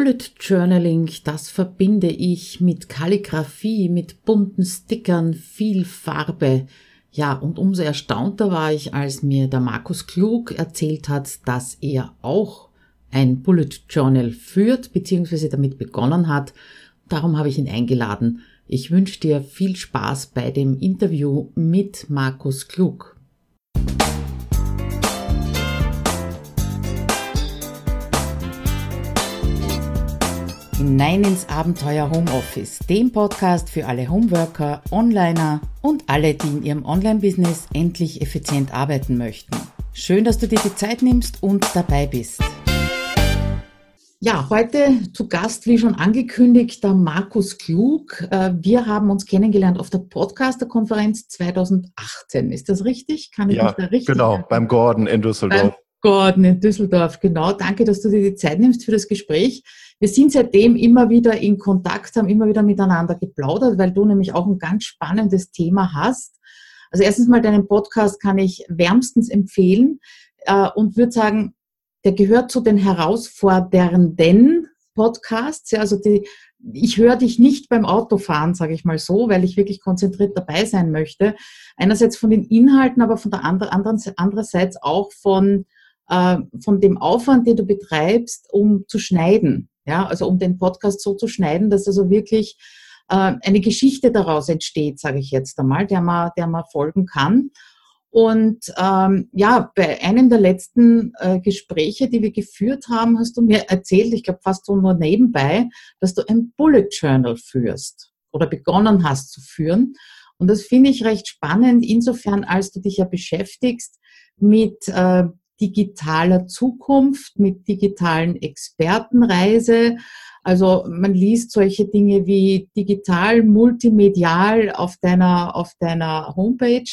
Bullet Journaling, das verbinde ich mit Kalligraphie, mit bunten Stickern, viel Farbe. Ja, und umso erstaunter war ich, als mir der Markus Klug erzählt hat, dass er auch ein Bullet Journal führt, beziehungsweise damit begonnen hat. Darum habe ich ihn eingeladen. Ich wünsche dir viel Spaß bei dem Interview mit Markus Klug. Hinein ins Abenteuer Homeoffice, dem Podcast für alle Homeworker, Onliner und alle, die in ihrem Online-Business endlich effizient arbeiten möchten. Schön, dass du dir die Zeit nimmst und dabei bist. Ja, heute zu Gast, wie schon angekündigt, der Markus Klug. Äh, wir haben uns kennengelernt auf der Podcaster-Konferenz 2018. Ist das richtig? Kann ich ja, da richtig genau, sagen? beim Gordon in Düsseldorf. Beim Gordon in Düsseldorf, genau. Danke, dass du dir die Zeit nimmst für das Gespräch. Wir sind seitdem immer wieder in Kontakt, haben immer wieder miteinander geplaudert, weil du nämlich auch ein ganz spannendes Thema hast. Also erstens mal deinen Podcast kann ich wärmstens empfehlen äh, und würde sagen, der gehört zu den herausfordernden Podcasts. Ja, also die, ich höre dich nicht beim Autofahren, sage ich mal so, weil ich wirklich konzentriert dabei sein möchte. Einerseits von den Inhalten, aber von der anderen, andererseits auch von, äh, von dem Aufwand, den du betreibst, um zu schneiden. Ja, also um den Podcast so zu schneiden, dass also wirklich äh, eine Geschichte daraus entsteht, sage ich jetzt einmal, der man, der man folgen kann. Und ähm, ja, bei einem der letzten äh, Gespräche, die wir geführt haben, hast du mir erzählt, ich glaube fast nur nebenbei, dass du ein Bullet Journal führst oder begonnen hast zu führen. Und das finde ich recht spannend, insofern als du dich ja beschäftigst mit äh, digitaler Zukunft, mit digitalen Expertenreise. Also man liest solche Dinge wie digital, multimedial auf deiner, auf deiner Homepage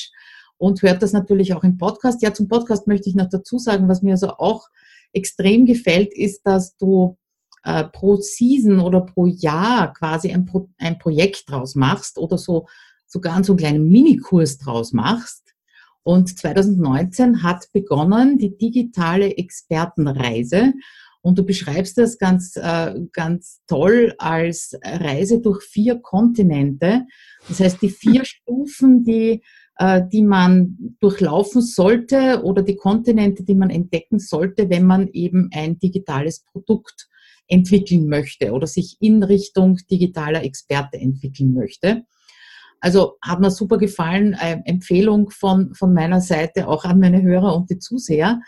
und hört das natürlich auch im Podcast. Ja, zum Podcast möchte ich noch dazu sagen, was mir also auch extrem gefällt, ist, dass du äh, pro Season oder pro Jahr quasi ein, Pro ein Projekt draus machst oder so sogar so einen kleinen Minikurs draus machst und 2019 hat begonnen die digitale Expertenreise. Und du beschreibst das ganz, äh, ganz toll als Reise durch vier Kontinente. Das heißt, die vier Stufen, die, äh, die man durchlaufen sollte oder die Kontinente, die man entdecken sollte, wenn man eben ein digitales Produkt entwickeln möchte oder sich in Richtung digitaler Experte entwickeln möchte. Also hat mir super gefallen. Äh, Empfehlung von, von meiner Seite auch an meine Hörer und die Zuseher.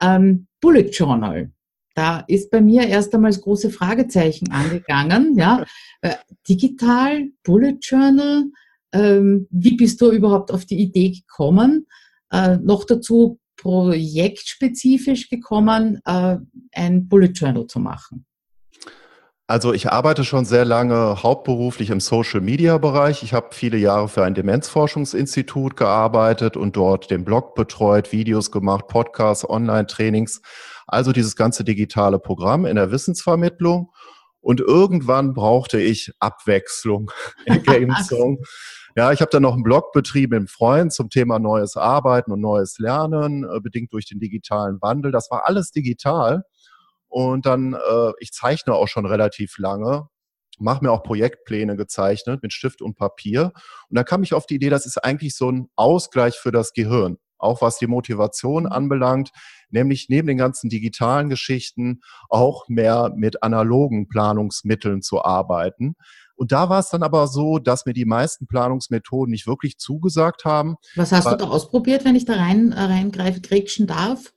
Ähm, Bullet Journal. Da ist bei mir erst einmal das große Fragezeichen angegangen. Ja, äh, digital, Bullet Journal. Ähm, wie bist du überhaupt auf die Idee gekommen? Äh, noch dazu projektspezifisch gekommen, äh, ein Bullet Journal zu machen. Also ich arbeite schon sehr lange hauptberuflich im Social-Media-Bereich. Ich habe viele Jahre für ein Demenzforschungsinstitut gearbeitet und dort den Blog betreut, Videos gemacht, Podcasts, Online-Trainings, also dieses ganze digitale Programm in der Wissensvermittlung. Und irgendwann brauchte ich Abwechslung, Ergänzung. Ja, ich habe dann noch einen Blog betrieben im Freund zum Thema neues Arbeiten und neues Lernen, äh, bedingt durch den digitalen Wandel. Das war alles digital. Und dann, äh, ich zeichne auch schon relativ lange, mache mir auch Projektpläne gezeichnet mit Stift und Papier. Und dann kam ich auf die Idee, das ist eigentlich so ein Ausgleich für das Gehirn, auch was die Motivation mhm. anbelangt, nämlich neben den ganzen digitalen Geschichten auch mehr mit analogen Planungsmitteln zu arbeiten. Und da war es dann aber so, dass mir die meisten Planungsmethoden nicht wirklich zugesagt haben. Was hast du da ausprobiert, wenn ich da rein, äh, reingreife, kriegschen darf?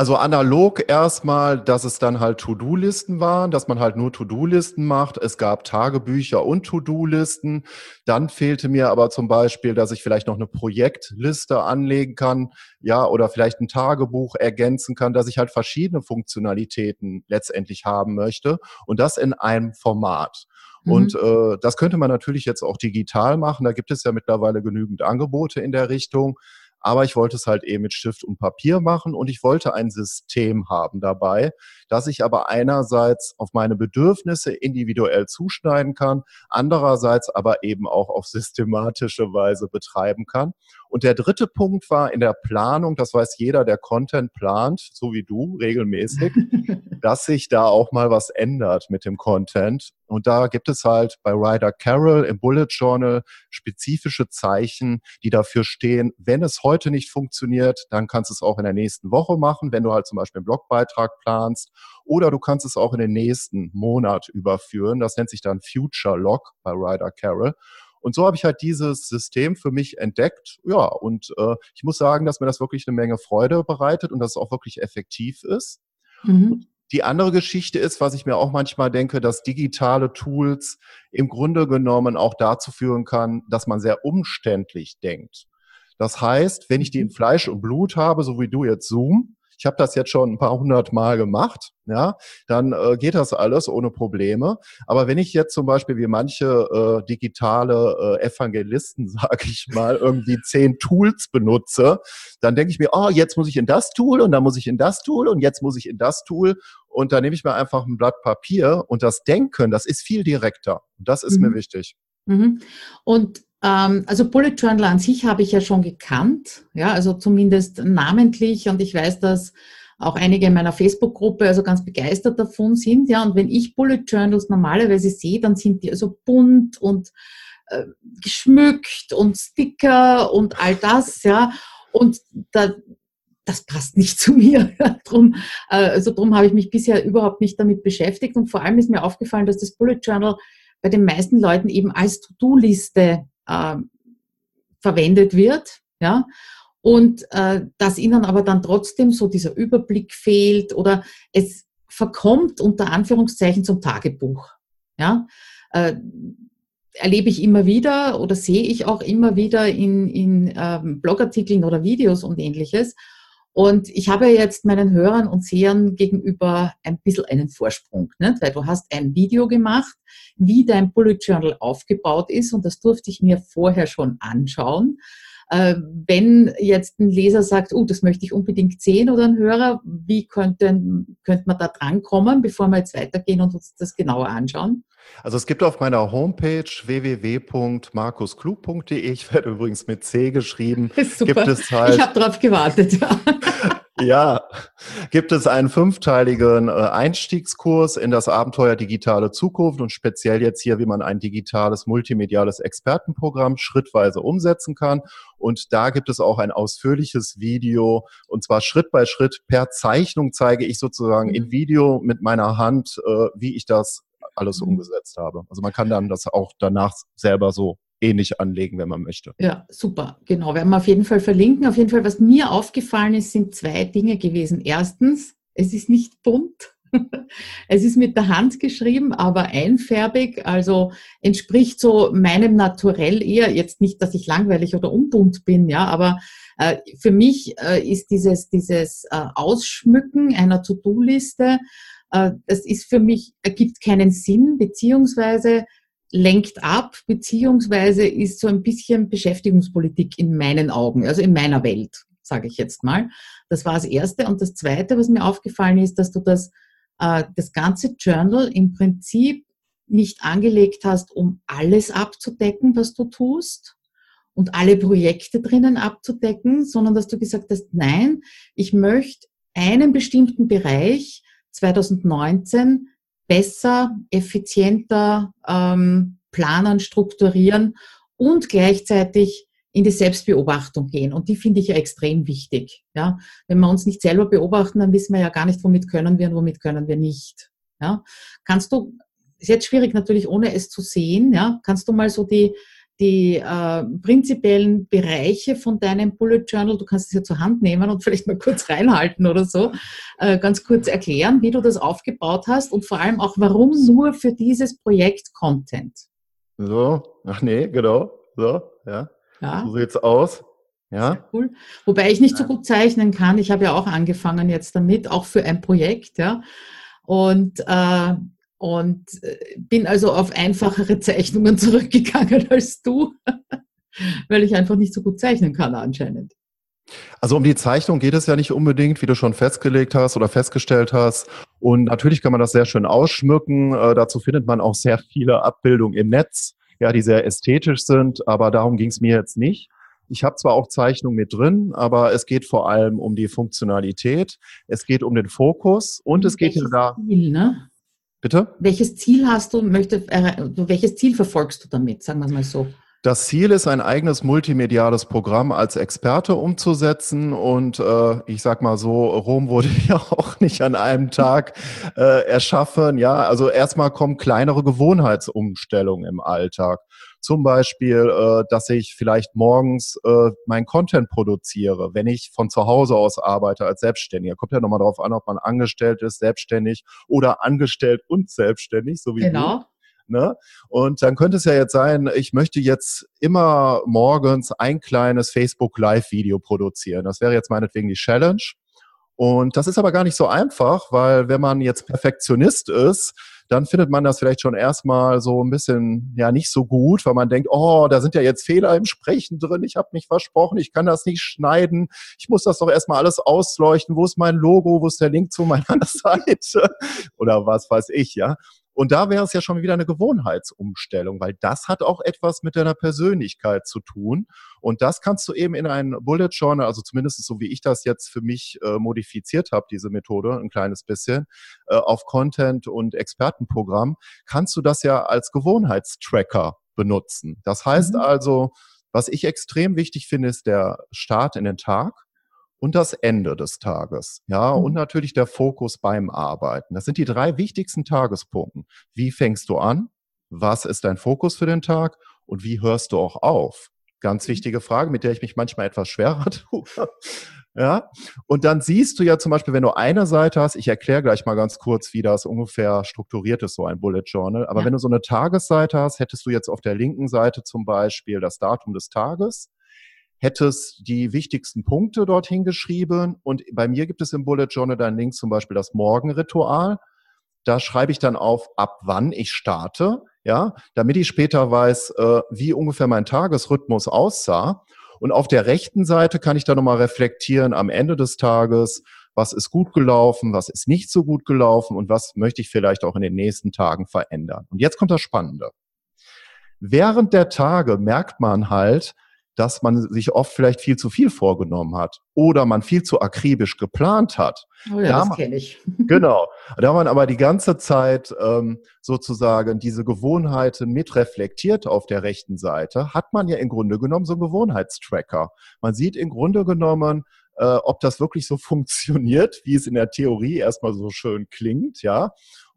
Also analog erstmal, dass es dann halt To-Do-Listen waren, dass man halt nur To-Do-Listen macht. Es gab Tagebücher und To-Do-Listen. Dann fehlte mir aber zum Beispiel, dass ich vielleicht noch eine Projektliste anlegen kann, ja, oder vielleicht ein Tagebuch ergänzen kann, dass ich halt verschiedene Funktionalitäten letztendlich haben möchte und das in einem Format. Mhm. Und äh, das könnte man natürlich jetzt auch digital machen. Da gibt es ja mittlerweile genügend Angebote in der Richtung aber ich wollte es halt eben mit Stift und Papier machen und ich wollte ein System haben dabei. dass ich aber einerseits auf meine Bedürfnisse individuell zuschneiden kann, andererseits aber eben auch auf systematische Weise betreiben kann. Und der dritte Punkt war in der Planung, das weiß jeder, der Content plant, so wie du regelmäßig, dass sich da auch mal was ändert mit dem Content. Und da gibt es halt bei Ryder Carroll im Bullet Journal spezifische Zeichen, die dafür stehen, wenn es heute nicht funktioniert, dann kannst du es auch in der nächsten Woche machen, wenn du halt zum Beispiel einen Blogbeitrag planst. Oder du kannst es auch in den nächsten Monat überführen. Das nennt sich dann Future Log bei Ryder Carroll. Und so habe ich halt dieses System für mich entdeckt. Ja, und äh, ich muss sagen, dass mir das wirklich eine Menge Freude bereitet und dass es auch wirklich effektiv ist. Mhm. Die andere Geschichte ist, was ich mir auch manchmal denke, dass digitale Tools im Grunde genommen auch dazu führen kann, dass man sehr umständlich denkt. Das heißt, wenn ich die in mhm. Fleisch und Blut habe, so wie du jetzt Zoom, ich habe das jetzt schon ein paar hundert Mal gemacht, ja, dann äh, geht das alles ohne Probleme. Aber wenn ich jetzt zum Beispiel wie manche äh, digitale äh, Evangelisten, sage ich mal, irgendwie zehn Tools benutze, dann denke ich mir, oh, jetzt muss ich in das Tool und dann muss ich in das Tool und jetzt muss ich in das Tool und dann nehme ich mir einfach ein Blatt Papier und das Denken, das ist viel direkter. Und das ist mhm. mir wichtig. Mhm. Und also Bullet Journal an sich habe ich ja schon gekannt, ja, also zumindest namentlich. Und ich weiß, dass auch einige in meiner Facebook-Gruppe also ganz begeistert davon sind, ja, und wenn ich Bullet Journals normalerweise sehe, dann sind die also bunt und äh, geschmückt und Sticker und all das, ja, und da, das passt nicht zu mir. drum, äh, also drum habe ich mich bisher überhaupt nicht damit beschäftigt. Und vor allem ist mir aufgefallen, dass das Bullet Journal bei den meisten Leuten eben als To-Do-Liste äh, verwendet wird, ja, und äh, dass ihnen aber dann trotzdem so dieser Überblick fehlt oder es verkommt unter Anführungszeichen zum Tagebuch, ja. Äh, erlebe ich immer wieder oder sehe ich auch immer wieder in, in ähm, Blogartikeln oder Videos und ähnliches. Und ich habe jetzt meinen Hörern und Sehern gegenüber ein bisschen einen Vorsprung, nicht? weil du hast ein Video gemacht, wie dein Bullet Journal aufgebaut ist und das durfte ich mir vorher schon anschauen. Äh, wenn jetzt ein Leser sagt, oh, das möchte ich unbedingt sehen oder ein Hörer, wie könnte, könnte man da drankommen, bevor wir jetzt weitergehen und uns das genauer anschauen? Also es gibt auf meiner Homepage www.markusklug.de, ich werde übrigens mit C geschrieben, Super. gibt es halt. Ich habe darauf gewartet. ja, gibt es einen fünfteiligen äh, Einstiegskurs in das Abenteuer digitale Zukunft und speziell jetzt hier, wie man ein digitales multimediales Expertenprogramm schrittweise umsetzen kann. Und da gibt es auch ein ausführliches Video und zwar Schritt bei Schritt per Zeichnung zeige ich sozusagen in. Video mit meiner Hand, äh, wie ich das alles mhm. umgesetzt habe. Also man kann dann das auch danach selber so ähnlich anlegen, wenn man möchte. Ja, super. Genau, werden wir auf jeden Fall verlinken. Auf jeden Fall, was mir aufgefallen ist, sind zwei Dinge gewesen. Erstens, es ist nicht bunt. Es ist mit der Hand geschrieben, aber einfärbig, also entspricht so meinem Naturell eher. Jetzt nicht, dass ich langweilig oder unbunt bin, ja, aber äh, für mich äh, ist dieses, dieses äh, Ausschmücken einer To-Do-Liste, äh, das ist für mich, ergibt keinen Sinn, beziehungsweise lenkt ab, beziehungsweise ist so ein bisschen Beschäftigungspolitik in meinen Augen, also in meiner Welt, sage ich jetzt mal. Das war das Erste. Und das Zweite, was mir aufgefallen ist, dass du das, äh, das ganze Journal im Prinzip nicht angelegt hast, um alles abzudecken, was du tust und alle Projekte drinnen abzudecken, sondern dass du gesagt hast, nein, ich möchte einen bestimmten Bereich 2019 besser, effizienter ähm, planen, strukturieren und gleichzeitig in die Selbstbeobachtung gehen. Und die finde ich ja extrem wichtig. Ja? Wenn wir uns nicht selber beobachten, dann wissen wir ja gar nicht, womit können wir und womit können wir nicht. Ja? Kannst du, ist jetzt schwierig natürlich, ohne es zu sehen, ja? kannst du mal so die, die äh, prinzipiellen Bereiche von deinem Bullet Journal, du kannst es ja zur Hand nehmen und vielleicht mal kurz reinhalten oder so, äh, ganz kurz erklären, wie du das aufgebaut hast und vor allem auch, warum nur für dieses Projekt Content. So, ach nee, genau, so, ja. ja. So sieht's aus. Ja. Cool. Wobei ich nicht so gut zeichnen kann. Ich habe ja auch angefangen jetzt damit, auch für ein Projekt, ja. Und äh, und äh, bin also auf einfachere Zeichnungen zurückgegangen als du, weil ich einfach nicht so gut zeichnen kann anscheinend. Also um die Zeichnung geht es ja nicht unbedingt, wie du schon festgelegt hast oder festgestellt hast. Und natürlich kann man das sehr schön ausschmücken. Äh, dazu findet man auch sehr viele Abbildungen im Netz, ja, die sehr ästhetisch sind. Aber darum ging es mir jetzt nicht. Ich habe zwar auch Zeichnungen mit drin, aber es geht vor allem um die Funktionalität. Es geht um den Fokus und, es geht da. Ziel, ne? Bitte? Welches Ziel hast du, möchte, welches Ziel verfolgst du damit? Sagen wir es mal so. Das Ziel ist, ein eigenes multimediales Programm als Experte umzusetzen. Und äh, ich sag mal so, Rom wurde ja auch nicht an einem Tag äh, erschaffen. Ja, also erstmal kommen kleinere Gewohnheitsumstellungen im Alltag. Zum Beispiel, äh, dass ich vielleicht morgens äh, mein Content produziere, wenn ich von zu Hause aus arbeite als Selbstständiger. Kommt ja nochmal darauf an, ob man angestellt ist, selbstständig oder angestellt und selbstständig, so wie genau. du. Ne? Und dann könnte es ja jetzt sein, ich möchte jetzt immer morgens ein kleines Facebook Live-Video produzieren. Das wäre jetzt meinetwegen die Challenge. Und das ist aber gar nicht so einfach, weil wenn man jetzt Perfektionist ist, dann findet man das vielleicht schon erstmal so ein bisschen ja nicht so gut, weil man denkt, oh, da sind ja jetzt Fehler im Sprechen drin, ich habe mich versprochen, ich kann das nicht schneiden, ich muss das doch erstmal alles ausleuchten, wo ist mein Logo, wo ist der Link zu meiner Seite oder was weiß ich, ja. Und da wäre es ja schon wieder eine Gewohnheitsumstellung, weil das hat auch etwas mit deiner Persönlichkeit zu tun. Und das kannst du eben in ein Bullet Journal, also zumindest so wie ich das jetzt für mich äh, modifiziert habe, diese Methode, ein kleines bisschen, äh, auf Content und Expertenprogramm, kannst du das ja als Gewohnheitstracker benutzen. Das heißt mhm. also, was ich extrem wichtig finde, ist der Start in den Tag und das Ende des Tages. Ja, mhm. und natürlich der Fokus beim Arbeiten. Das sind die drei wichtigsten Tagespunkte. Wie fängst du an? Was ist dein Fokus für den Tag? Und wie hörst du auch auf? Ganz mhm. wichtige Frage, mit der ich mich manchmal etwas schwerer tue. ja, und dann siehst du ja zum Beispiel, wenn du eine Seite hast, ich erkläre gleich mal ganz kurz, wie das ungefähr strukturiert ist, so ein Bullet Journal. Aber ja. wenn du so eine Tagesseite hast, hättest du jetzt auf der linken Seite zum Beispiel das Datum des Tages hättest die wichtigsten Punkte dorthin geschrieben. Und bei mir gibt es im Bullet Journal dann links zum Beispiel das Morgenritual. Da schreibe ich dann auf, ab wann ich starte, ja, damit ich später weiß, äh, wie ungefähr mein Tagesrhythmus aussah. Und auf der rechten Seite kann ich dann nochmal reflektieren am Ende des Tages, was ist gut gelaufen, was ist nicht so gut gelaufen und was möchte ich vielleicht auch in den nächsten Tagen verändern. Und jetzt kommt das Spannende. Während der Tage merkt man halt, dass man sich oft vielleicht viel zu viel vorgenommen hat oder man viel zu akribisch geplant hat. Oh ja, da das kenne ich. Genau. Da man aber die ganze Zeit ähm, sozusagen diese Gewohnheiten mitreflektiert auf der rechten Seite, hat man ja im Grunde genommen so einen Gewohnheitstracker. Man sieht im Grunde genommen, äh, ob das wirklich so funktioniert, wie es in der Theorie erstmal so schön klingt, ja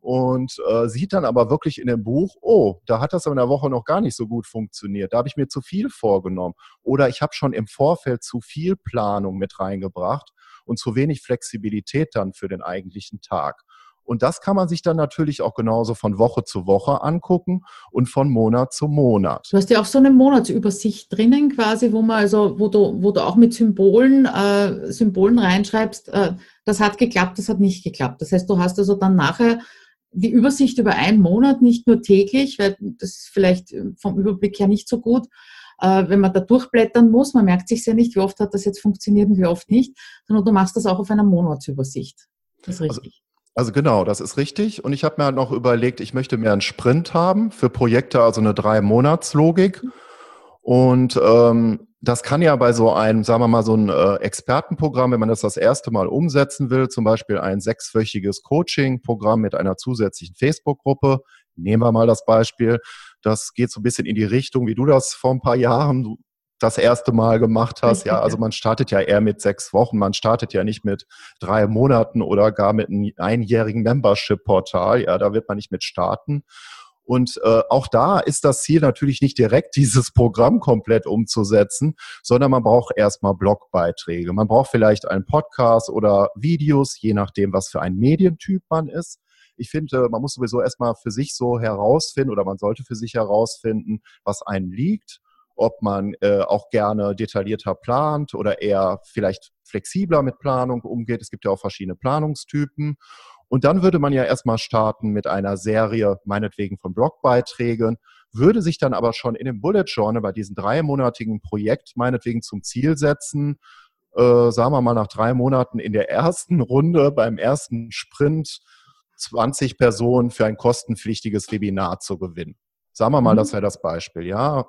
und äh, sieht dann aber wirklich in dem Buch, oh, da hat das in der Woche noch gar nicht so gut funktioniert, da habe ich mir zu viel vorgenommen oder ich habe schon im Vorfeld zu viel Planung mit reingebracht und zu wenig Flexibilität dann für den eigentlichen Tag. Und das kann man sich dann natürlich auch genauso von Woche zu Woche angucken und von Monat zu Monat. Du hast ja auch so eine Monatsübersicht drinnen quasi, wo man also, wo du, wo du auch mit Symbolen, äh, Symbolen reinschreibst, äh, das hat geklappt, das hat nicht geklappt. Das heißt, du hast also dann nachher die Übersicht über einen Monat, nicht nur täglich, weil das ist vielleicht vom Überblick her nicht so gut, äh, wenn man da durchblättern muss. Man merkt sich ja nicht, wie oft hat das jetzt funktioniert und wie oft nicht, sondern du machst das auch auf einer Monatsübersicht. Das ist also richtig. Also, also genau, das ist richtig. Und ich habe mir halt noch überlegt, ich möchte mehr einen Sprint haben für Projekte, also eine Drei-Monats-Logik. Und ähm, das kann ja bei so einem, sagen wir mal, so ein äh, Expertenprogramm, wenn man das das erste Mal umsetzen will, zum Beispiel ein sechswöchiges Coaching-Programm mit einer zusätzlichen Facebook-Gruppe, nehmen wir mal das Beispiel, das geht so ein bisschen in die Richtung, wie du das vor ein paar Jahren das erste Mal gemacht hast. Ja, also man startet ja eher mit sechs Wochen, man startet ja nicht mit drei Monaten oder gar mit einem einjährigen Membership-Portal. Ja, da wird man nicht mit starten. Und äh, auch da ist das Ziel natürlich nicht direkt dieses Programm komplett umzusetzen, sondern man braucht erstmal Blogbeiträge. Man braucht vielleicht einen Podcast oder Videos, je nachdem, was für ein Medientyp man ist. Ich finde, man muss sowieso erstmal für sich so herausfinden oder man sollte für sich herausfinden, was einem liegt ob man äh, auch gerne detaillierter plant oder eher vielleicht flexibler mit Planung umgeht. Es gibt ja auch verschiedene Planungstypen. Und dann würde man ja erstmal starten mit einer Serie, meinetwegen von Blogbeiträgen, würde sich dann aber schon in dem Bullet Journal bei diesem dreimonatigen Projekt meinetwegen zum Ziel setzen, äh, sagen wir mal nach drei Monaten in der ersten Runde beim ersten Sprint 20 Personen für ein kostenpflichtiges Webinar zu gewinnen. Sagen wir mal, mhm. das wäre das Beispiel, ja.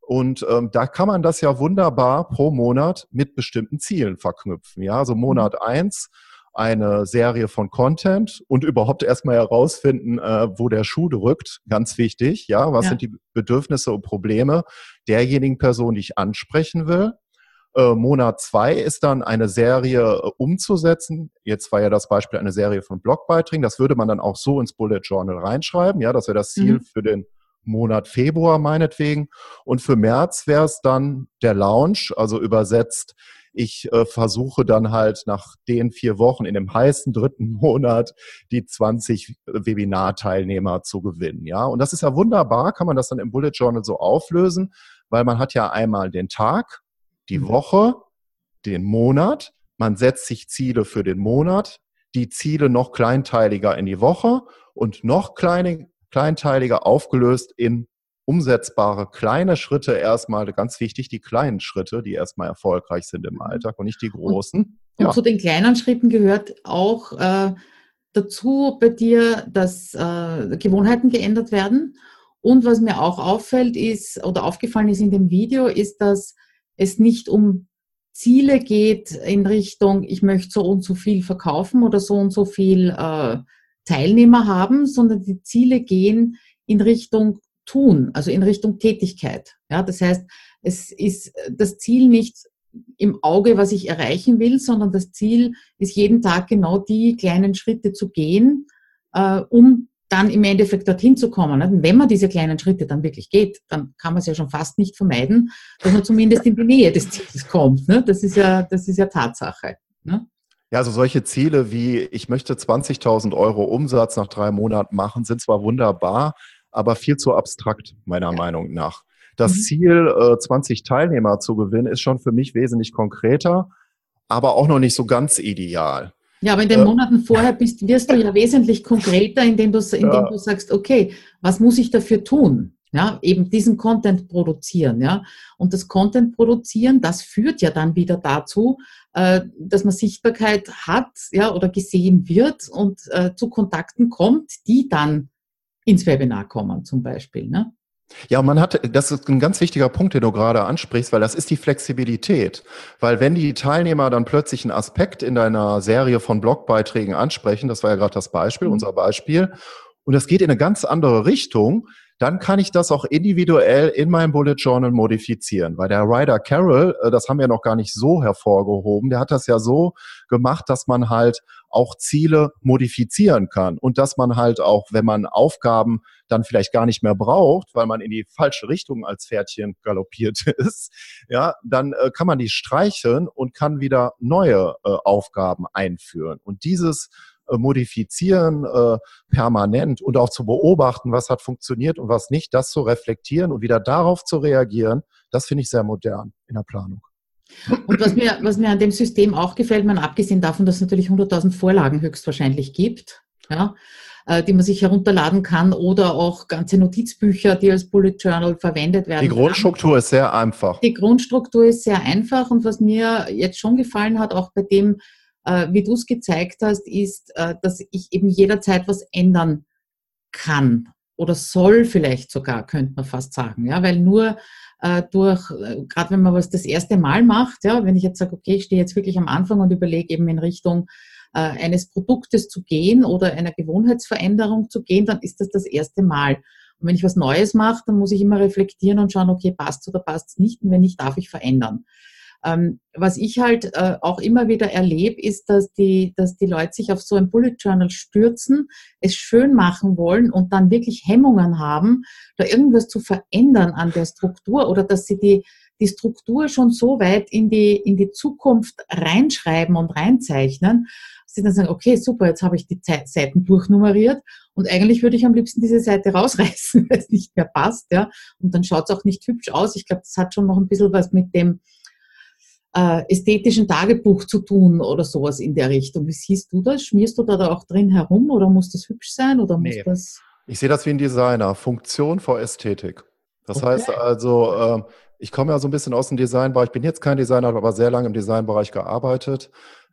Und ähm, da kann man das ja wunderbar pro Monat mit bestimmten Zielen verknüpfen. Ja, also Monat mhm. eins eine Serie von Content und überhaupt erstmal herausfinden, äh, wo der Schuh drückt. Ganz wichtig. Ja, was ja. sind die Bedürfnisse und Probleme derjenigen Person, die ich ansprechen will? Äh, Monat zwei ist dann eine Serie äh, umzusetzen. Jetzt war ja das Beispiel eine Serie von Blogbeiträgen. Das würde man dann auch so ins Bullet Journal reinschreiben. Ja, das wäre das Ziel mhm. für den Monat Februar meinetwegen. Und für März wäre es dann der Launch, also übersetzt, ich äh, versuche dann halt nach den vier Wochen in dem heißen dritten Monat die 20 Webinar-Teilnehmer zu gewinnen. Ja, und das ist ja wunderbar, kann man das dann im Bullet Journal so auflösen, weil man hat ja einmal den Tag, die mhm. Woche, den Monat. Man setzt sich Ziele für den Monat, die Ziele noch kleinteiliger in die Woche und noch kleine, kleinteiliger aufgelöst in umsetzbare kleine Schritte erstmal, ganz wichtig, die kleinen Schritte, die erstmal erfolgreich sind im mhm. Alltag und nicht die großen. Und, ja. und zu den kleinen Schritten gehört auch äh, dazu bei dir, dass äh, Gewohnheiten geändert werden. Und was mir auch auffällt ist oder aufgefallen ist in dem Video, ist, dass es nicht um Ziele geht in Richtung, ich möchte so und so viel verkaufen oder so und so viel äh, Teilnehmer haben, sondern die Ziele gehen in Richtung Tun, also in Richtung Tätigkeit. Ja, das heißt, es ist das Ziel nicht im Auge, was ich erreichen will, sondern das Ziel ist jeden Tag genau die kleinen Schritte zu gehen, äh, um dann im Endeffekt dorthin zu kommen. Und wenn man diese kleinen Schritte dann wirklich geht, dann kann man es ja schon fast nicht vermeiden, dass man zumindest in die Nähe des Ziels kommt. Ne? Das ist ja, das ist ja Tatsache. Ne? Ja, also solche Ziele wie ich möchte 20.000 Euro Umsatz nach drei Monaten machen, sind zwar wunderbar, aber viel zu abstrakt, meiner ja. Meinung nach. Das mhm. Ziel, äh, 20 Teilnehmer zu gewinnen, ist schon für mich wesentlich konkreter, aber auch noch nicht so ganz ideal. Ja, aber in den äh, Monaten vorher bist, wirst du ja wesentlich konkreter, indem du, indem ja. du sagst, okay, was muss ich dafür tun? Ja, eben diesen Content produzieren, ja. Und das Content produzieren, das führt ja dann wieder dazu, äh, dass man Sichtbarkeit hat, ja, oder gesehen wird und äh, zu Kontakten kommt, die dann ins Webinar kommen, zum Beispiel, ne? Ja, man hat, das ist ein ganz wichtiger Punkt, den du gerade ansprichst, weil das ist die Flexibilität. Weil wenn die Teilnehmer dann plötzlich einen Aspekt in deiner Serie von Blogbeiträgen ansprechen, das war ja gerade das Beispiel, mhm. unser Beispiel, und das geht in eine ganz andere Richtung, dann kann ich das auch individuell in meinem Bullet Journal modifizieren. Weil der Ryder Carroll, äh, das haben wir noch gar nicht so hervorgehoben, der hat das ja so gemacht, dass man halt auch Ziele modifizieren kann und dass man halt auch, wenn man Aufgaben dann vielleicht gar nicht mehr braucht, weil man in die falsche Richtung als Pferdchen galoppiert ist, ja, dann äh, kann man die streicheln und kann wieder neue äh, Aufgaben einführen. Und dieses modifizieren äh, permanent und auch zu beobachten, was hat funktioniert und was nicht, das zu reflektieren und wieder darauf zu reagieren, das finde ich sehr modern in der Planung. Und was mir, was mir an dem System auch gefällt, man abgesehen davon, dass es natürlich 100.000 Vorlagen höchstwahrscheinlich gibt, ja, äh, die man sich herunterladen kann oder auch ganze Notizbücher, die als Bullet Journal verwendet werden. Die Grundstruktur kann. ist sehr einfach. Die Grundstruktur ist sehr einfach und was mir jetzt schon gefallen hat, auch bei dem, äh, wie du es gezeigt hast, ist, äh, dass ich eben jederzeit was ändern kann oder soll vielleicht sogar, könnte man fast sagen, ja, weil nur äh, durch, äh, gerade wenn man was das erste Mal macht, ja, wenn ich jetzt sage, okay, ich stehe jetzt wirklich am Anfang und überlege eben in Richtung äh, eines Produktes zu gehen oder einer Gewohnheitsveränderung zu gehen, dann ist das das erste Mal. Und wenn ich was Neues mache, dann muss ich immer reflektieren und schauen, okay, passt oder passt es nicht und wenn nicht, darf ich verändern. Ähm, was ich halt äh, auch immer wieder erlebe, ist, dass die, dass die Leute sich auf so ein Bullet Journal stürzen, es schön machen wollen und dann wirklich Hemmungen haben, da irgendwas zu verändern an der Struktur oder dass sie die, die Struktur schon so weit in die, in die Zukunft reinschreiben und reinzeichnen, dass sie dann sagen, okay, super, jetzt habe ich die Seiten durchnummeriert und eigentlich würde ich am liebsten diese Seite rausreißen, weil es nicht mehr passt, ja. Und dann schaut es auch nicht hübsch aus. Ich glaube, das hat schon noch ein bisschen was mit dem, äh, ästhetischen Tagebuch zu tun oder sowas in der Richtung. Wie siehst du das? Schmierst du da, auch drin herum oder muss das hübsch sein oder muss nee. das? Ich sehe das wie ein Designer. Funktion vor Ästhetik. Das okay. heißt also, äh, Ich komme ja so ein bisschen aus dem Designbereich. Ich bin jetzt kein Designer, habe aber sehr lange im Designbereich gearbeitet.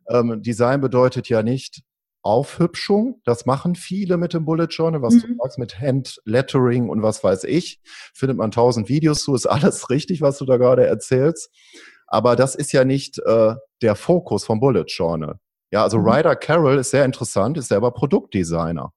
Ähm, Design bedeutet ja nicht Aufhübschung. Das machen viele mit dem Bullet Journal, was mhm. du sagst, mit Handlettering und was weiß ich. Findet man tausend Videos zu, ist alles richtig, was du da gerade erzählst. Aber das ist ja nicht äh, der Fokus vom Bullet Journal. Ja, also mhm. Ryder Carroll ist sehr interessant, ist selber Produktdesigner.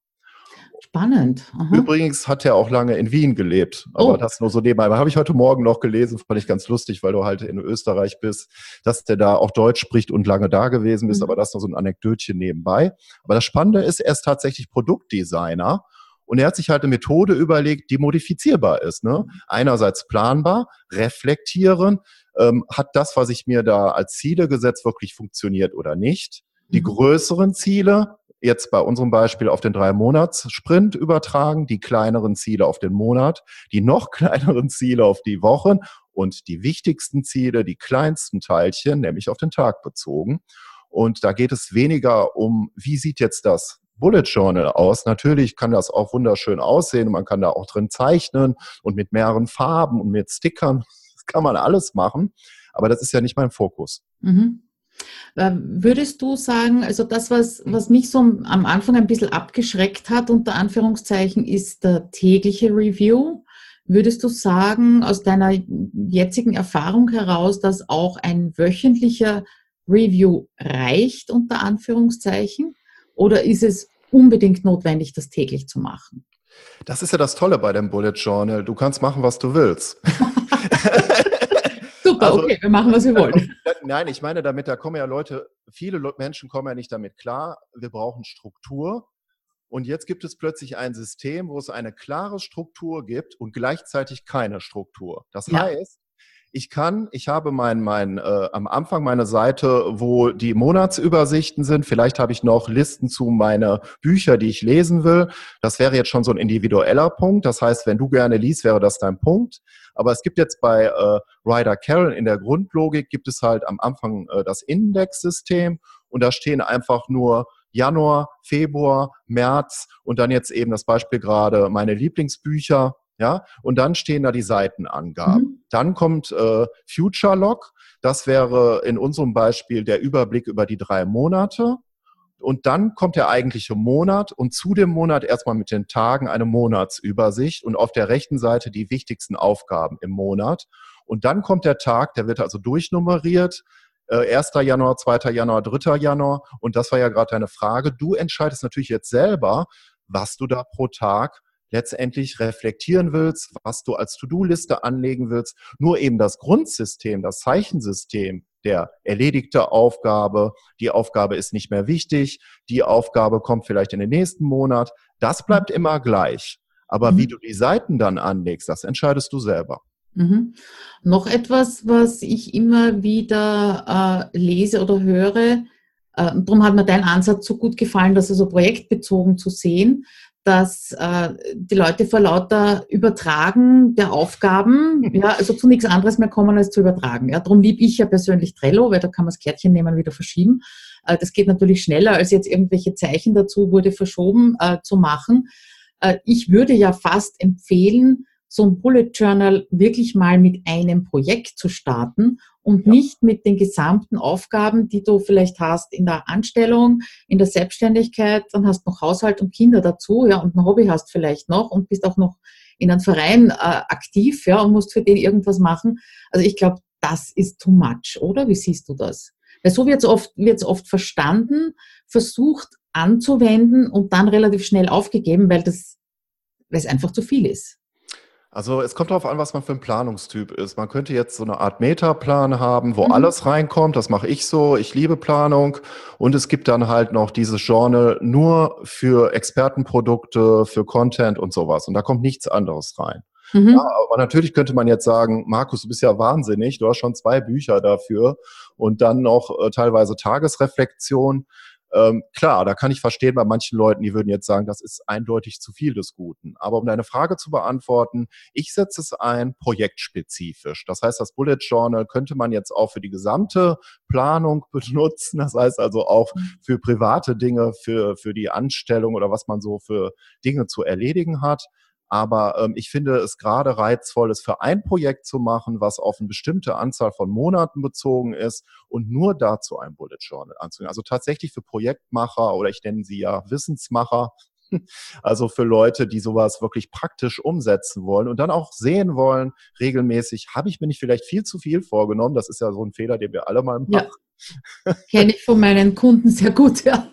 Spannend. Aha. Übrigens hat er auch lange in Wien gelebt, aber oh. das nur so nebenbei. Habe ich heute Morgen noch gelesen, fand ich ganz lustig, weil du halt in Österreich bist, dass der da auch Deutsch spricht und lange da gewesen bist, mhm. aber das nur so ein Anekdötchen nebenbei. Aber das Spannende ist, er ist tatsächlich Produktdesigner und er hat sich halt eine Methode überlegt, die modifizierbar ist. Ne? Mhm. Einerseits planbar, reflektieren, ähm, hat das, was ich mir da als Ziele gesetzt, wirklich funktioniert oder nicht. Die mhm. größeren Ziele jetzt bei unserem Beispiel auf den drei Monats Sprint übertragen, die kleineren Ziele auf den Monat, die noch kleineren Ziele auf die Wochen und die wichtigsten Ziele, die kleinsten Teilchen, nämlich auf den Tag bezogen. Und da geht es weniger um, wie sieht jetzt das Bullet Journal aus. Natürlich kann das auch wunderschön aussehen und man kann da auch drin zeichnen und mit mehreren Farben und mit Stickern. Kann man alles machen. Aber das ist ja nicht mein Fokus. Mhm. Ähm, würdest du sagen, also das, was, was mich so am Anfang ein bisschen abgeschreckt hat, unter Anführungszeichen, ist der tägliche Review. Würdest du sagen, aus deiner jetzigen Erfahrung heraus, dass auch ein wöchentlicher Review reicht, unter Anführungszeichen? Oder ist es unbedingt notwendig, das täglich zu machen? Das ist ja das Tolle bei dem Bullet Journal. Du kannst machen, was du willst. Super, also, okay, wir machen, was wir wollen. Nein, ich meine damit, da kommen ja Leute, viele Menschen kommen ja nicht damit klar, wir brauchen Struktur. Und jetzt gibt es plötzlich ein System, wo es eine klare Struktur gibt und gleichzeitig keine Struktur. Das ja. heißt, ich kann, ich habe mein, mein, äh, am Anfang meine Seite, wo die Monatsübersichten sind. Vielleicht habe ich noch Listen zu meiner Bücher, die ich lesen will. Das wäre jetzt schon so ein individueller Punkt. Das heißt, wenn du gerne liest, wäre das dein Punkt. Aber es gibt jetzt bei äh, Ryder Carroll in der Grundlogik gibt es halt am Anfang äh, das Indexsystem und da stehen einfach nur Januar, Februar, März und dann jetzt eben das Beispiel gerade meine Lieblingsbücher ja, und dann stehen da die Seitenangaben. Mhm. Dann kommt äh, Future Log. Das wäre in unserem Beispiel der Überblick über die drei Monate. Und dann kommt der eigentliche Monat und zu dem Monat erstmal mit den Tagen eine Monatsübersicht und auf der rechten Seite die wichtigsten Aufgaben im Monat. Und dann kommt der Tag, der wird also durchnummeriert. Äh, 1. Januar, 2. Januar, 3. Januar. Und das war ja gerade deine Frage. Du entscheidest natürlich jetzt selber, was du da pro Tag letztendlich reflektieren willst, was du als To-Do-Liste anlegen willst. Nur eben das Grundsystem, das Zeichensystem der erledigte Aufgabe, die Aufgabe ist nicht mehr wichtig, die Aufgabe kommt vielleicht in den nächsten Monat, das bleibt immer gleich. Aber mhm. wie du die Seiten dann anlegst, das entscheidest du selber. Mhm. Noch etwas, was ich immer wieder äh, lese oder höre, äh, darum hat mir dein Ansatz so gut gefallen, das also projektbezogen zu sehen, dass äh, die Leute vor lauter Übertragen der Aufgaben, ja, also zu nichts anderes mehr kommen als zu übertragen. Ja, darum liebe ich ja persönlich Trello, weil da kann man das Kärtchen nehmen, und wieder verschieben. Äh, das geht natürlich schneller, als jetzt irgendwelche Zeichen dazu wurde verschoben äh, zu machen. Äh, ich würde ja fast empfehlen, so ein Bullet Journal wirklich mal mit einem Projekt zu starten und ja. nicht mit den gesamten Aufgaben, die du vielleicht hast in der Anstellung, in der Selbstständigkeit, dann hast du noch Haushalt und Kinder dazu, ja, und ein Hobby hast vielleicht noch und bist auch noch in einem Verein äh, aktiv, ja, und musst für den irgendwas machen. Also ich glaube, das ist too much, oder? Wie siehst du das? Weil so wird es oft, wird's oft verstanden, versucht anzuwenden und dann relativ schnell aufgegeben, weil das, weil es einfach zu viel ist. Also es kommt darauf an, was man für ein Planungstyp ist. Man könnte jetzt so eine Art Metaplan haben, wo mhm. alles reinkommt. Das mache ich so. Ich liebe Planung. Und es gibt dann halt noch dieses Journal nur für Expertenprodukte, für Content und sowas. Und da kommt nichts anderes rein. Mhm. Ja, aber natürlich könnte man jetzt sagen, Markus, du bist ja wahnsinnig. Du hast schon zwei Bücher dafür und dann noch äh, teilweise Tagesreflexion. Ähm, klar, da kann ich verstehen bei manchen Leuten, die würden jetzt sagen, das ist eindeutig zu viel des Guten. Aber um deine Frage zu beantworten, ich setze es ein projektspezifisch. Das heißt, das Bullet Journal könnte man jetzt auch für die gesamte Planung benutzen. Das heißt also auch mhm. für private Dinge, für, für die Anstellung oder was man so für Dinge zu erledigen hat. Aber ähm, ich finde es gerade reizvoll, es für ein Projekt zu machen, was auf eine bestimmte Anzahl von Monaten bezogen ist und nur dazu ein Bullet Journal anzugehen. Also tatsächlich für Projektmacher oder ich nenne sie ja Wissensmacher, also für Leute, die sowas wirklich praktisch umsetzen wollen und dann auch sehen wollen, regelmäßig, habe ich mir nicht vielleicht viel zu viel vorgenommen? Das ist ja so ein Fehler, den wir alle mal machen. Ja. Kenne ich von meinen Kunden sehr gut, ja.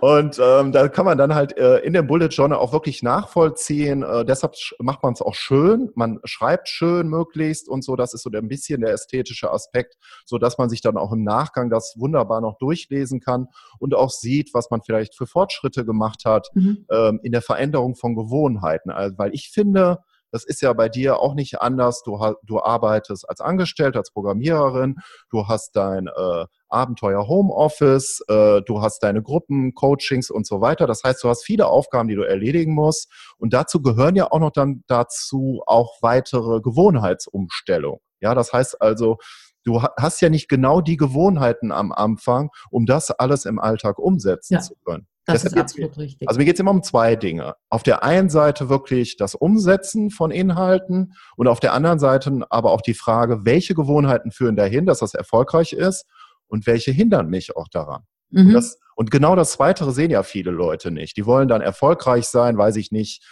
Und ähm, da kann man dann halt äh, in dem Bullet Journal auch wirklich nachvollziehen. Äh, deshalb macht man es auch schön. Man schreibt schön möglichst und so. Das ist so ein bisschen der ästhetische Aspekt, so dass man sich dann auch im Nachgang das wunderbar noch durchlesen kann und auch sieht, was man vielleicht für Fortschritte gemacht hat mhm. ähm, in der Veränderung von Gewohnheiten. Also, weil ich finde, das ist ja bei dir auch nicht anders. Du, du arbeitest als Angestellte, als Programmiererin, du hast dein äh, Abenteuer Homeoffice, äh, du hast deine Gruppen, Coachings und so weiter. Das heißt, du hast viele Aufgaben, die du erledigen musst. Und dazu gehören ja auch noch dann dazu auch weitere Gewohnheitsumstellungen. Ja, das heißt also, du hast ja nicht genau die Gewohnheiten am Anfang, um das alles im Alltag umsetzen ja. zu können. Das Deshalb ist absolut richtig. Also mir geht es immer um zwei Dinge. Auf der einen Seite wirklich das Umsetzen von Inhalten und auf der anderen Seite aber auch die Frage, welche Gewohnheiten führen dahin, dass das erfolgreich ist und welche hindern mich auch daran. Mhm. Und, das, und, genau das Zweite sehen ja viele Leute nicht. Die wollen dann erfolgreich sein, weiß ich nicht,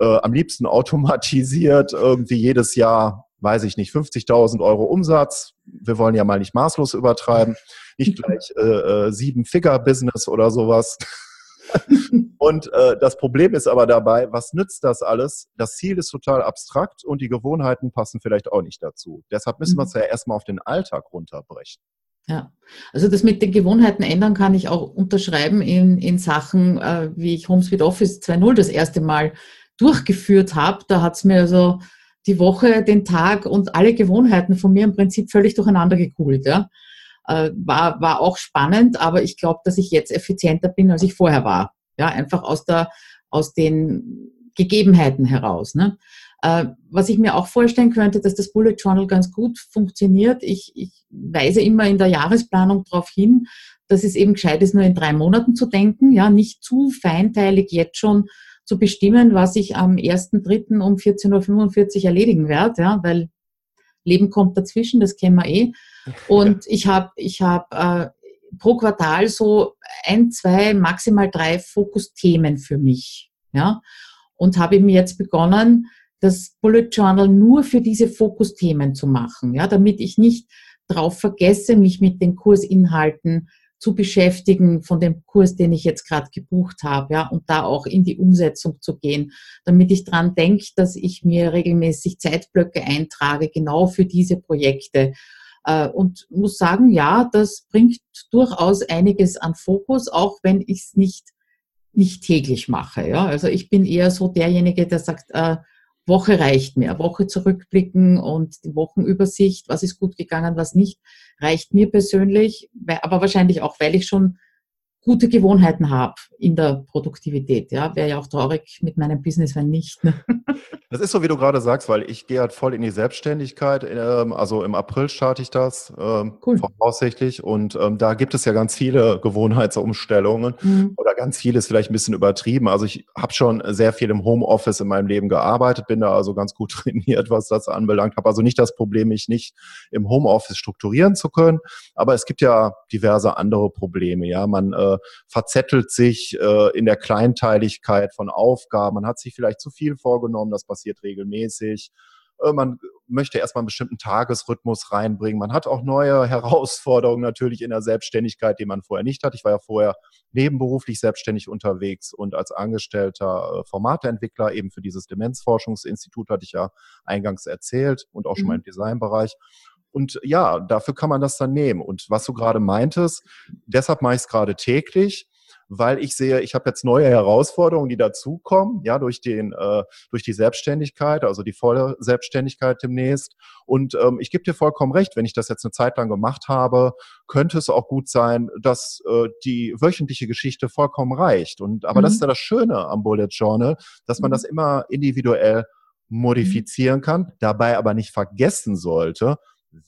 äh, am liebsten automatisiert irgendwie jedes Jahr, weiß ich nicht, 50.000 Euro Umsatz. Wir wollen ja mal nicht maßlos übertreiben nicht gleich äh, äh, Sieben-Figure-Business oder sowas. und äh, das Problem ist aber dabei, was nützt das alles? Das Ziel ist total abstrakt und die Gewohnheiten passen vielleicht auch nicht dazu. Deshalb müssen mhm. wir es ja erstmal auf den Alltag runterbrechen. Ja, also das mit den Gewohnheiten ändern kann ich auch unterschreiben in, in Sachen, äh, wie ich HomeSuite Office 2.0 das erste Mal durchgeführt habe. Da hat es mir also die Woche, den Tag und alle Gewohnheiten von mir im Prinzip völlig durcheinander gekugelt. Ja? äh, war, war auch spannend, aber ich glaube, dass ich jetzt effizienter bin, als ich vorher war. Ja, einfach aus, der, aus den Gegebenheiten heraus. Ne? Äh, was ich mir auch vorstellen könnte, dass das Bullet Journal ganz gut funktioniert. Ich, ich weise immer in der Jahresplanung darauf hin, dass es eben gescheit ist, nur in drei Monaten zu denken, ja, nicht zu feinteilig jetzt schon zu bestimmen, was ich am 1.3. um 14.45 Uhr erledigen werde, ja, weil Leben kommt dazwischen, das kennen wir eh. Und ich habe ich hab, äh, pro Quartal so ein, zwei, maximal drei Fokusthemen für mich. Ja? Und habe mir jetzt begonnen, das Bullet Journal nur für diese Fokusthemen zu machen, ja, damit ich nicht drauf vergesse, mich mit den Kursinhalten zu beschäftigen von dem Kurs, den ich jetzt gerade gebucht habe, ja, und da auch in die Umsetzung zu gehen, damit ich dran denke, dass ich mir regelmäßig Zeitblöcke eintrage, genau für diese Projekte. Äh, und muss sagen, ja, das bringt durchaus einiges an Fokus, auch wenn ich es nicht, nicht täglich mache. Ja. Also ich bin eher so derjenige, der sagt, äh, Woche reicht mir. Woche zurückblicken und die Wochenübersicht, was ist gut gegangen, was nicht, reicht mir persönlich, aber wahrscheinlich auch, weil ich schon gute Gewohnheiten habe in der Produktivität. Ja, wäre ja auch traurig mit meinem Business, wenn nicht. Ne? Das ist so, wie du gerade sagst, weil ich gehe halt voll in die Selbstständigkeit. Ähm, also im April starte ich das ähm, cool. voraussichtlich. Und ähm, da gibt es ja ganz viele Gewohnheitsumstellungen mhm. oder ganz vieles vielleicht ein bisschen übertrieben. Also ich habe schon sehr viel im Homeoffice in meinem Leben gearbeitet, bin da also ganz gut trainiert, was das anbelangt. Habe also nicht das Problem, mich nicht im Homeoffice strukturieren zu können. Aber es gibt ja diverse andere Probleme. Ja, man äh, verzettelt sich äh, in der Kleinteiligkeit von Aufgaben. Man hat sich vielleicht zu viel vorgenommen. Das passiert regelmäßig. Äh, man möchte erstmal einen bestimmten Tagesrhythmus reinbringen. Man hat auch neue Herausforderungen natürlich in der Selbstständigkeit, die man vorher nicht hat. Ich war ja vorher nebenberuflich selbstständig unterwegs und als angestellter äh, Formateentwickler eben für dieses Demenzforschungsinstitut hatte ich ja eingangs erzählt und auch schon mal mhm. im Designbereich. Und ja, dafür kann man das dann nehmen. Und was du gerade meintest, deshalb mache ich es gerade täglich weil ich sehe, ich habe jetzt neue Herausforderungen, die dazukommen, ja, durch den, äh, durch die Selbstständigkeit, also die volle Selbstständigkeit demnächst. Und ähm, ich gebe dir vollkommen recht, wenn ich das jetzt eine Zeit lang gemacht habe, könnte es auch gut sein, dass äh, die wöchentliche Geschichte vollkommen reicht. Und aber mhm. das ist ja das Schöne am Bullet Journal, dass man mhm. das immer individuell modifizieren kann, dabei aber nicht vergessen sollte,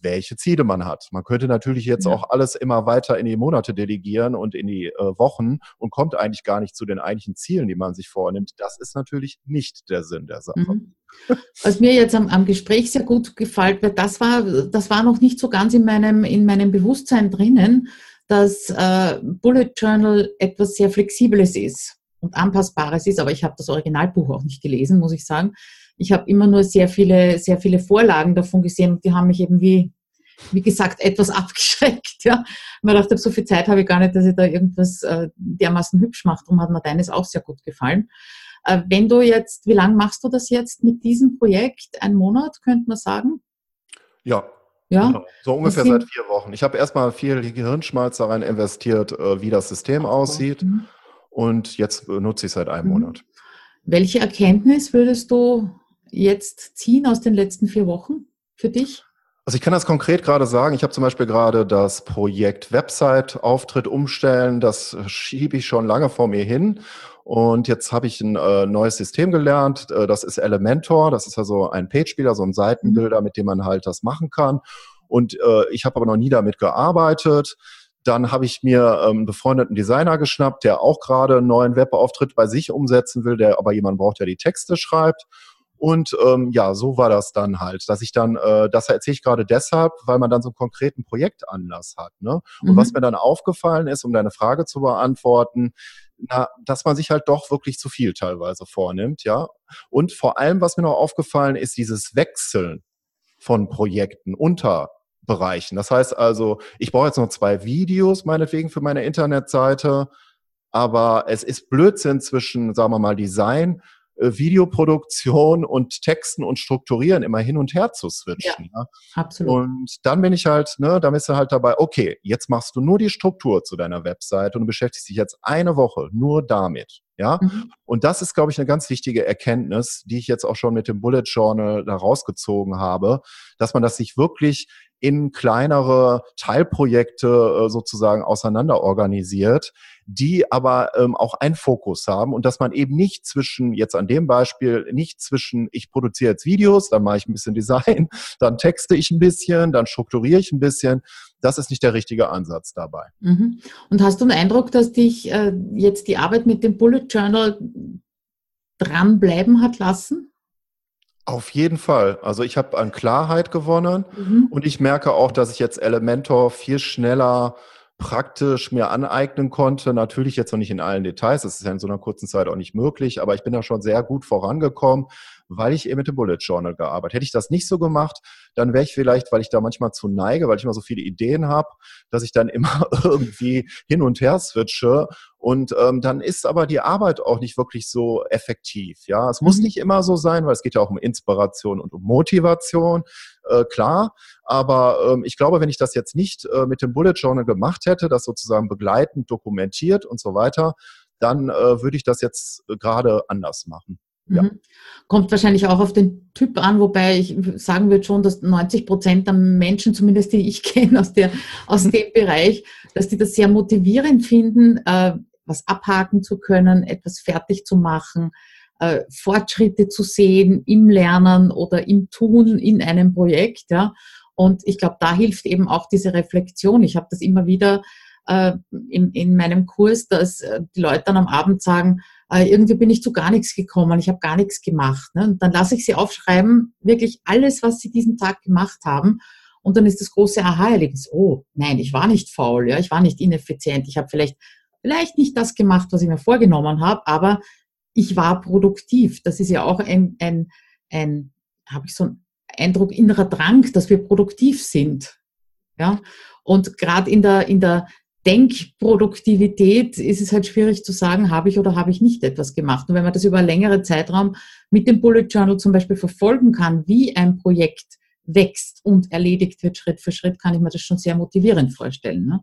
welche Ziele man hat. Man könnte natürlich jetzt ja. auch alles immer weiter in die Monate delegieren und in die äh, Wochen und kommt eigentlich gar nicht zu den eigentlichen Zielen, die man sich vornimmt. Das ist natürlich nicht der Sinn der Sache. Mhm. Was mir jetzt am, am, Gespräch sehr gut gefällt, weil das war, das war noch nicht so ganz in meinem, in meinem Bewusstsein drinnen, dass äh, Bullet Journal etwas sehr Flexibles ist und Anpassbares ist, aber ich habe das Originalbuch auch nicht gelesen, muss ich sagen. Ich habe immer nur sehr viele, sehr viele Vorlagen davon gesehen und die haben mich eben wie, wie gesagt, etwas abgeschreckt. Ja. Man dachte, so viel Zeit habe ich gar nicht, dass ich da irgendwas äh, dermaßen hübsch mache. Darum hat mir deines auch sehr gut gefallen. Äh, wenn du jetzt, wie lange machst du das jetzt mit diesem Projekt? Ein Monat, könnte man sagen? Ja, ja. Genau. So ungefähr seit vier Wochen. Ich habe erstmal viel Gehirnschmalz daran investiert, äh, wie das System aussieht. Mhm. Und jetzt nutze ich seit einem mhm. Monat. Welche Erkenntnis würdest du jetzt ziehen aus den letzten vier Wochen für dich? Also ich kann das konkret gerade sagen. Ich habe zum Beispiel gerade das Projekt Website-Auftritt umstellen. Das schiebe ich schon lange vor mir hin. Und jetzt habe ich ein äh, neues System gelernt. Äh, das ist Elementor. Das ist also ein Page-Builder, so ein Seitenbilder, mhm. mit dem man halt das machen kann. Und äh, ich habe aber noch nie damit gearbeitet. Dann habe ich mir ähm, einen befreundeten Designer geschnappt, der auch gerade einen neuen Webauftritt bei sich umsetzen will, der aber jemand braucht, der die Texte schreibt. Und ähm, ja, so war das dann halt, dass ich dann, äh, das erzähle ich gerade deshalb, weil man dann so einen konkreten Projektanlass hat. Ne? Und mhm. was mir dann aufgefallen ist, um deine Frage zu beantworten, na, dass man sich halt doch wirklich zu viel teilweise vornimmt, ja. Und vor allem, was mir noch aufgefallen ist, dieses Wechseln von Projekten unter Bereichen. Das heißt also, ich brauche jetzt noch zwei Videos, meinetwegen, für meine Internetseite, aber es ist Blödsinn zwischen, sagen wir mal, Design Videoproduktion und Texten und Strukturieren immer hin und her zu switchen. Ja, ja. absolut. Und dann bin ich halt, ne, da bist du halt dabei, okay, jetzt machst du nur die Struktur zu deiner Website und beschäftigst dich jetzt eine Woche nur damit. Ja, mhm. und das ist, glaube ich, eine ganz wichtige Erkenntnis, die ich jetzt auch schon mit dem Bullet Journal da rausgezogen habe, dass man das sich wirklich in kleinere Teilprojekte äh, sozusagen auseinander organisiert, die aber ähm, auch einen Fokus haben und dass man eben nicht zwischen, jetzt an dem Beispiel, nicht zwischen, ich produziere jetzt Videos, dann mache ich ein bisschen Design, dann texte ich ein bisschen, dann strukturiere ich ein bisschen. Das ist nicht der richtige Ansatz dabei. Mhm. Und hast du den Eindruck, dass dich äh, jetzt die Arbeit mit dem Bullet Journal dranbleiben hat lassen? Auf jeden Fall. Also ich habe an Klarheit gewonnen mhm. und ich merke auch, dass ich jetzt Elementor viel schneller praktisch mir aneignen konnte. Natürlich jetzt noch nicht in allen Details, das ist ja in so einer kurzen Zeit auch nicht möglich, aber ich bin da schon sehr gut vorangekommen, weil ich eben mit dem Bullet Journal gearbeitet. Hätte ich das nicht so gemacht, dann wäre ich vielleicht, weil ich da manchmal zu neige, weil ich immer so viele Ideen habe, dass ich dann immer irgendwie hin und her switche und ähm, dann ist aber die Arbeit auch nicht wirklich so effektiv. Ja, es muss mhm. nicht immer so sein, weil es geht ja auch um Inspiration und um Motivation, äh, klar. Aber ähm, ich glaube, wenn ich das jetzt nicht äh, mit dem Bullet Journal gemacht hätte, das sozusagen begleitend dokumentiert und so weiter, dann äh, würde ich das jetzt äh, gerade anders machen. Ja. Mhm. Kommt wahrscheinlich auch auf den Typ an, wobei ich sagen würde schon, dass 90 Prozent der Menschen, zumindest die ich kenne aus, der, aus dem Bereich, dass die das sehr motivierend finden, äh, was abhaken zu können, etwas fertig zu machen, äh, Fortschritte zu sehen im Lernen oder im Tun in einem Projekt. Ja. Und ich glaube, da hilft eben auch diese Reflexion. Ich habe das immer wieder äh, in, in meinem Kurs, dass äh, die Leute dann am Abend sagen, äh, irgendwie bin ich zu gar nichts gekommen, ich habe gar nichts gemacht. Ne? Und dann lasse ich sie aufschreiben, wirklich alles, was sie diesen Tag gemacht haben. Und dann ist das große Aha-Erlebnis, oh nein, ich war nicht faul, ja, ich war nicht ineffizient, ich habe vielleicht, vielleicht nicht das gemacht, was ich mir vorgenommen habe, aber ich war produktiv. Das ist ja auch ein, ein, ein habe ich so einen Eindruck, innerer Drang, dass wir produktiv sind. Ja, und gerade in der, in der Denkproduktivität ist es halt schwierig zu sagen, habe ich oder habe ich nicht etwas gemacht. Und wenn man das über einen längeren Zeitraum mit dem Bullet Journal zum Beispiel verfolgen kann, wie ein Projekt wächst und erledigt wird Schritt für Schritt, kann ich mir das schon sehr motivierend vorstellen. Ne?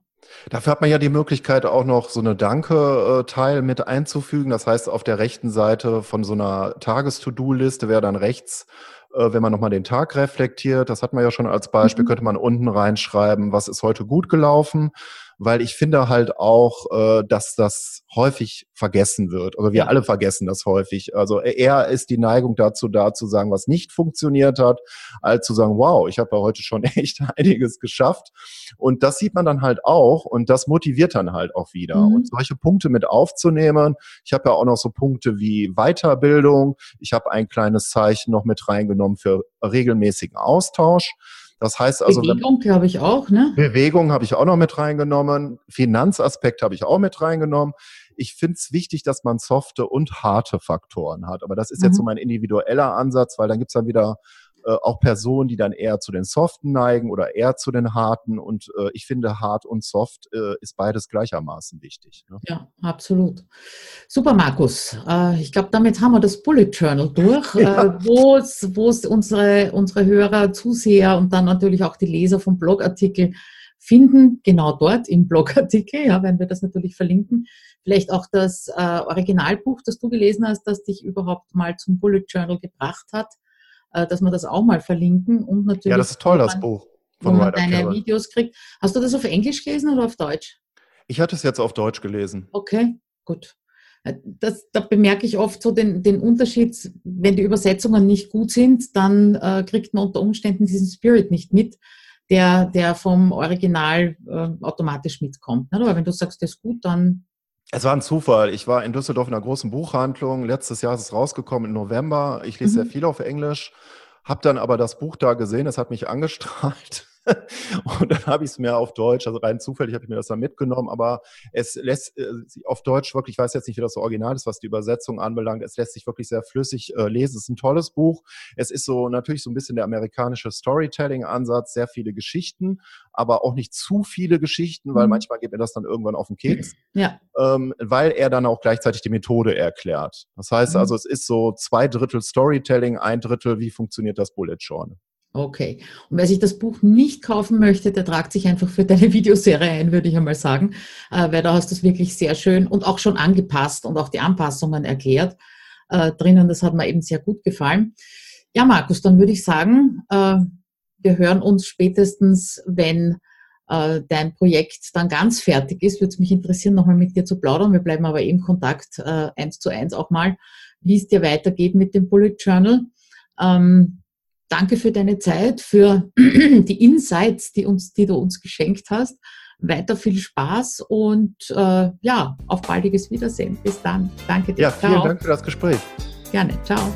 Dafür hat man ja die Möglichkeit, auch noch so eine Danke-Teil mit einzufügen. Das heißt, auf der rechten Seite von so einer Tages-To-Do-Liste wäre dann rechts äh, wenn man nochmal den Tag reflektiert, das hat man ja schon als Beispiel, mhm. könnte man unten reinschreiben, was ist heute gut gelaufen, weil ich finde halt auch, äh, dass das häufig vergessen wird. Oder wir alle vergessen das häufig. Also eher ist die Neigung dazu da, zu sagen, was nicht funktioniert hat, als zu sagen, wow, ich habe ja heute schon echt einiges geschafft. Und das sieht man dann halt auch und das motiviert dann halt auch wieder. Mhm. Und solche Punkte mit aufzunehmen. Ich habe ja auch noch so Punkte wie Weiterbildung. Ich habe ein kleines Zeichen noch mit reingenommen für regelmäßigen Austausch. Das heißt also. Bewegung glaube ich auch, ne? Bewegung habe ich auch noch mit reingenommen. Finanzaspekt habe ich auch mit reingenommen. Ich finde es wichtig, dass man softe und harte Faktoren hat. Aber das ist mhm. jetzt so mein individueller Ansatz, weil dann gibt es dann wieder äh, auch Personen, die dann eher zu den Soften neigen oder eher zu den Harten. Und äh, ich finde, hart und soft äh, ist beides gleichermaßen wichtig. Ne? Ja, absolut. Super, Markus. Äh, ich glaube, damit haben wir das Bullet Journal durch, ja. Äh, wo es unsere, unsere Hörer, Zuseher und dann natürlich auch die Leser vom Blogartikel finden, genau dort im Blogartikel, ja, werden wir das natürlich verlinken. Vielleicht auch das äh, Originalbuch, das du gelesen hast, das dich überhaupt mal zum Bullet Journal gebracht hat. Äh, dass wir das auch mal verlinken und natürlich. Ja, das ist toll, das Buch. Von wo man deine Carroll. Videos kriegt. Hast du das auf Englisch gelesen oder auf Deutsch? Ich hatte es jetzt auf Deutsch gelesen. Okay, gut. Äh, das, da bemerke ich oft so den, den Unterschied, wenn die Übersetzungen nicht gut sind, dann äh, kriegt man unter Umständen diesen Spirit nicht mit, der, der vom Original äh, automatisch mitkommt. Ne? Aber wenn du sagst, das ist gut, dann es war ein Zufall. Ich war in Düsseldorf in einer großen Buchhandlung. Letztes Jahr ist es rausgekommen im November. Ich lese mhm. sehr viel auf Englisch, habe dann aber das Buch da gesehen. Es hat mich angestrahlt. Und dann habe ich es mir auf Deutsch, also rein zufällig habe ich mir das dann mitgenommen, aber es lässt äh, auf Deutsch wirklich, ich weiß jetzt nicht, wie das so original ist, was die Übersetzung anbelangt, es lässt sich wirklich sehr flüssig äh, lesen. Es ist ein tolles Buch. Es ist so natürlich so ein bisschen der amerikanische Storytelling-Ansatz, sehr viele Geschichten, aber auch nicht zu viele Geschichten, weil mhm. manchmal geht mir das dann irgendwann auf den Keks. Ja. Ähm, weil er dann auch gleichzeitig die Methode erklärt. Das heißt mhm. also, es ist so zwei Drittel Storytelling, ein Drittel, wie funktioniert das Bullet Journal. Okay. Und wer sich das Buch nicht kaufen möchte, der tragt sich einfach für deine Videoserie ein, würde ich einmal sagen, äh, weil da hast du es wirklich sehr schön und auch schon angepasst und auch die Anpassungen erklärt äh, drinnen. Das hat mir eben sehr gut gefallen. Ja, Markus, dann würde ich sagen, äh, wir hören uns spätestens, wenn dein Projekt dann ganz fertig ist. Würde es mich interessieren, nochmal mit dir zu plaudern. Wir bleiben aber im Kontakt eins zu eins auch mal, wie es dir weitergeht mit dem Bullet Journal. Ähm, Danke für deine Zeit, für die Insights, die, uns, die du uns geschenkt hast. Weiter viel Spaß und äh, ja, auf baldiges Wiedersehen. Bis dann. Danke dir. Ja, vielen Ciao. Dank für das Gespräch. Gerne. Ciao.